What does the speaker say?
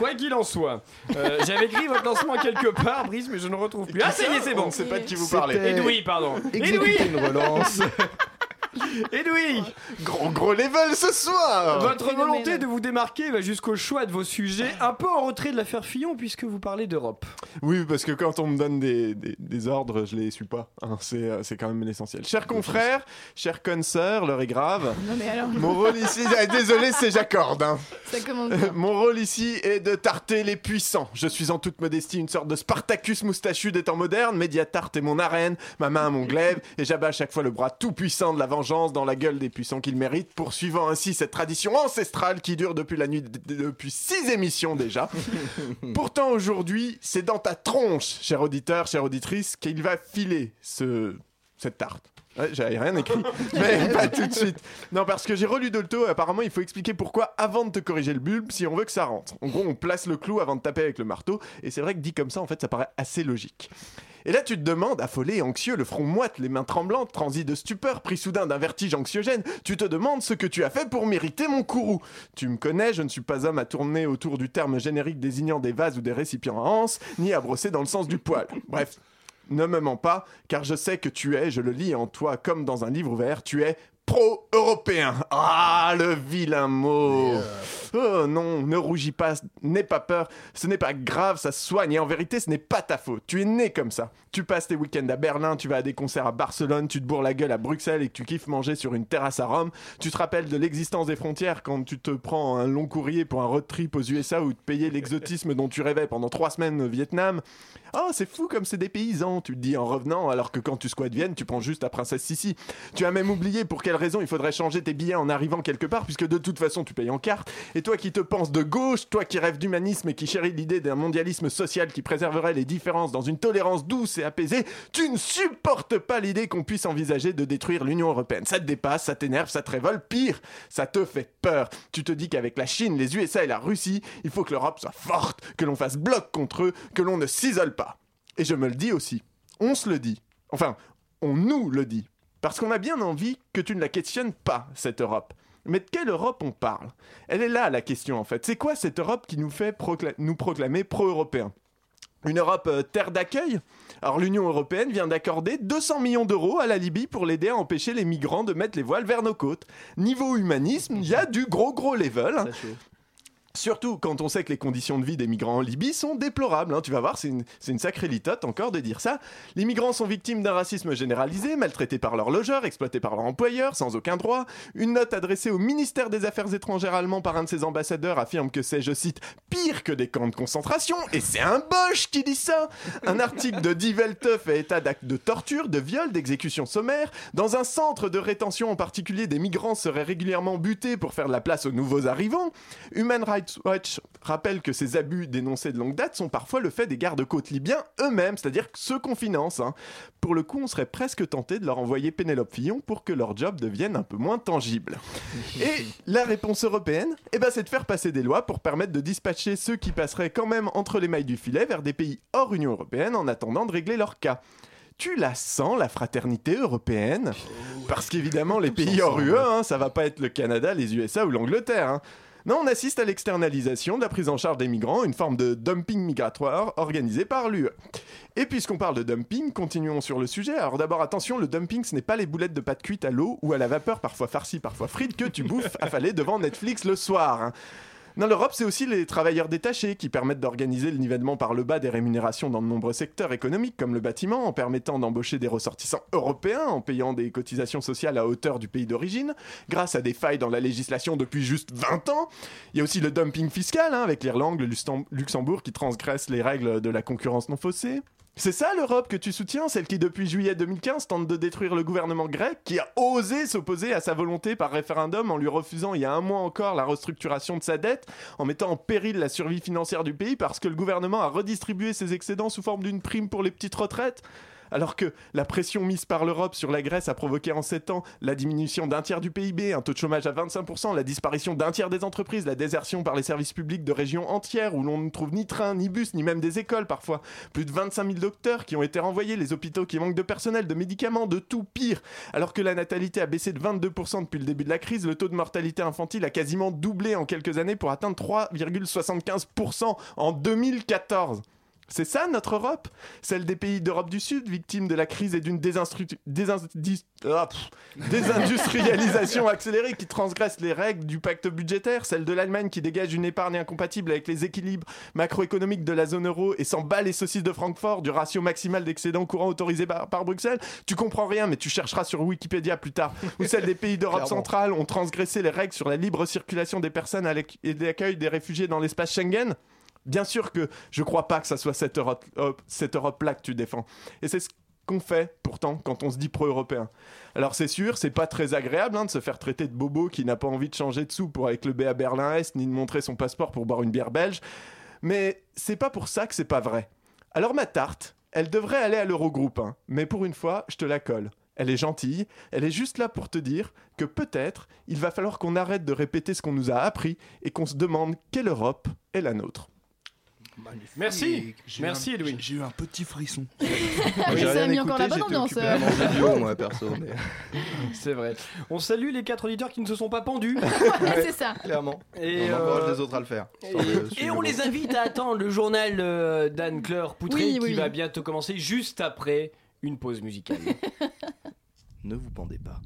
Quoi qu'il en soit, euh, j'avais écrit votre lancement quelque part, Brice, mais je ne retrouve plus. Ah, ça y est, c'est On bon. ne sait pas de qui vous parlez. Edoui, pardon. Edoui Exécuter une relance. Edoui Gros gros level ce soir Votre volonté de vous démarquer va jusqu'au choix de vos sujets, un peu en retrait de l'affaire Fillon, puisque vous parlez d'Europe. Oui, parce que quand on me donne des, des- des ordres, je les suis pas. hein. c'est, euh, c'est quand même l'essentiel. Chers confrères, chers consoeurs, l'heure est grave. Non mais alors, Mon rôle ici, ah, désolé, c'est j'accorde. hein. ça commence bien. Mon rôle ici est de tarter les puissants. Je suis en toute modestie une sorte de Spartacus moustachu des temps modernes. Mediatart est mon arène, ma main mon glaive, et j'abats à chaque fois le bras tout puissant de la vengeance dans la gueule des puissants qu'il mérite, poursuivant ainsi cette tradition ancestrale qui dure depuis la nuit, depuis six émissions déjà. Pourtant aujourd'hui, c'est dans ta tronche, cher auditeur, chère auditrice, qu'il va filer ce cette tarte. Ouais, J'avais rien écrit, mais pas tout de suite. Non, parce que j'ai relu Dolto, apparemment il faut expliquer pourquoi avant de te corriger le bulbe si on veut que ça rentre. En gros, on place le clou avant de taper avec le marteau, et c'est vrai que dit comme ça, en fait, ça paraît assez logique. Et là, tu te demandes, affolé et anxieux, le front moite, les mains tremblantes, transi de stupeur, pris soudain d'un vertige anxiogène, tu te demandes ce que tu as fait pour mériter mon courroux. Tu me connais, je ne suis pas homme à tourner autour du terme générique désignant des vases ou des récipients à anse, ni à brosser dans le sens du poil. Bref, ne me mens pas, car je sais que tu es, je le lis en toi comme dans un livre ouvert, tu es pro-européen. Ah, le vilain mot. Oh non, ne rougis pas, n'aie pas peur, ce n'est pas grave, ça se soigne, et en vérité, ce n'est pas ta faute. Tu es né comme ça. Tu passes tes week-ends à Berlin, tu vas à des concerts à Barcelone, tu te bourres la gueule à Bruxelles et que tu kiffes manger sur une terrasse à Rome. Tu te rappelles de l'existence des frontières quand tu te prends un long courrier pour un road trip aux USA ou te payer l'exotisme dont tu rêvais pendant trois semaines au Vietnam. Oh, c'est fou comme c'est des paysans, tu te dis en revenant, alors que quand tu squattes Vienne, tu prends juste la princesse Sissi. Tu as même oublié pour quelle raison il faudrait changer tes billets en arrivant quelque part, puisque de toute façon tu payes en carte. Et toi qui te penses de gauche, toi qui rêves d'humanisme et qui chéris l'idée d'un mondialisme social qui préserverait les différences dans une tolérance douce et apaisée, tu ne supportes pas l'idée qu'on puisse envisager de détruire l'Union Européenne. Ça te dépasse, ça t'énerve, ça te révolte, pire, ça te fait peur. Tu te dis qu'avec la Chine, les USA et la Russie, il faut que l'Europe soit forte, que l'on fasse bloc contre eux, que l'on ne s'isole pas. Et je me le dis aussi. On se le dit. Enfin, on nous le dit. Parce qu'on a bien envie que tu ne la questionnes pas, cette Europe. Mais de quelle Europe on parle? Elle est là la question en fait. C'est quoi cette Europe qui nous fait nous proclamer pro-européens? Une Europe euh, terre d'accueil? Alors l'Union européenne vient d'accorder 200 millions d'euros à la Libye pour l'aider à empêcher les migrants de mettre les voiles vers nos côtes. Niveau humanisme, il y a du gros gros level. Surtout quand on sait que les conditions de vie des migrants en Libye sont déplorables. hein. Tu vas voir, c'est une, sacrée litote encore de dire ça. Les migrants sont victimes d'un racisme généralisé, maltraités par leurs logeurs, exploités par leur employeur, sans aucun droit. Une note adressée au ministère des Affaires étrangères allemand par un de ses ambassadeurs affirme que c'est, je cite, pire que des camps de concentration. Et c'est un Bosch qui dit ça Un article de Die Welt fait état d'actes de torture, de viol, d'exécution sommaire. Dans un centre de rétention en particulier, des migrants seraient régulièrement butés pour faire de la place aux nouveaux arrivants. Human Rights Watch rappelle que ces abus dénoncés de longue date sont parfois le fait des gardes-côtes libyens eux-mêmes, c'est-à-dire ceux qu'on finance. hein. Pour le coup, on serait presque tenté de leur envoyer Pénélope Fillon pour que leur job devienne un peu moins tangible. Et la réponse européenne, eh ben, c'est de faire passer des lois pour permettre de dispatcher ceux qui passeraient quand même entre les mailles du filet vers des pays hors Union européenne en attendant de régler leur cas. Tu la sens, la fraternité européenne? Parce qu'évidemment, les pays hors UE, hein, ça va pas être le Canada, les USA ou l'Angleterre. hein. Non, on assiste à l'externalisation de la prise en charge des migrants, une forme de dumping migratoire organisée par l'UE. Et puisqu'on parle de dumping, continuons sur le sujet. Alors d'abord, attention, le dumping, ce n'est pas les boulettes de pâte cuite à l'eau ou à la vapeur, parfois farcies, parfois frites, que tu bouffes affalé devant Netflix le soir. Non, l'Europe, c'est aussi les travailleurs détachés qui permettent d'organiser le nivellement par le bas des rémunérations dans de nombreux secteurs économiques, comme le bâtiment, en permettant d'embaucher des ressortissants européens en payant des cotisations sociales à hauteur du pays d'origine, grâce à des failles dans la législation depuis juste 20 ans. Il y a aussi le dumping fiscal, hein, avec l'Irlande, le Luxembourg qui transgressent les règles de la concurrence non faussée. C'est ça l'Europe que tu soutiens, celle qui depuis juillet 2015 tente de détruire le gouvernement grec, qui a osé s'opposer à sa volonté par référendum en lui refusant il y a un mois encore la restructuration de sa dette, en mettant en péril la survie financière du pays parce que le gouvernement a redistribué ses excédents sous forme d'une prime pour les petites retraites Alors que la pression mise par l'Europe sur la Grèce a provoqué en 7 ans la diminution d'un tiers du PIB, un taux de chômage à 25%, la disparition d'un tiers des entreprises, la désertion par les services publics de régions entières où l'on ne trouve ni train, ni bus, ni même des écoles parfois. Plus de 25 000 docteurs qui ont été renvoyés, les hôpitaux qui manquent de personnel, de médicaments, de tout pire. Alors que la natalité a baissé de 22% depuis le début de la crise, le taux de mortalité infantile a quasiment doublé en quelques années pour atteindre 3,75% en 2014. C'est ça notre Europe? Celle des pays d'Europe du Sud, victimes de la crise et d'une ah, désindustrialisation accélérée qui transgresse les règles du pacte budgétaire, celle de l'Allemagne qui dégage une épargne incompatible avec les équilibres macroéconomiques de la zone euro et s'en bat les saucisses de Francfort du ratio maximal d'excédent courant autorisé par, par, Bruxelles. Tu comprends rien, mais tu chercheras sur Wikipédia plus tard. Ou celle des pays d'Europe centrale ont transgressé les règles sur la libre circulation des personnes et l'accueil des réfugiés dans l'espace Schengen? Bien sûr que je crois pas que ça soit cette Europe, Europe-là que tu défends. Et c'est ce qu'on fait pourtant quand on se dit pro-européen. Alors c'est sûr, c'est pas très agréable hein, de se faire traiter de bobo qui n'a pas envie de changer de soupe pour avec le B à Berlin-Est ni de montrer son passeport pour boire une bière belge. Mais c'est pas pour ça que c'est pas vrai. Alors ma tarte, elle devrait aller à l'Eurogroupe, hein, mais pour une fois, je te la colle. Elle est gentille, elle est juste là pour te dire que peut-être il va falloir qu'on arrête de répéter ce qu'on nous a appris et qu'on se demande quelle Europe est la nôtre. Merci, merci Louis. J'ai eu un petit frisson. Ah oui, ça a mis encore la bonne ambiance. moi, perso. C'est vrai. On salue les quatre auditeurs qui ne se sont pas pendus. c'est ça. Clairement. Et on encourage euh, les autres à le faire. Et, on les invite à attendre le journal euh, d'Anne-Claire Poutré qui va bientôt commencer juste après une pause musicale. ne vous pendez pas.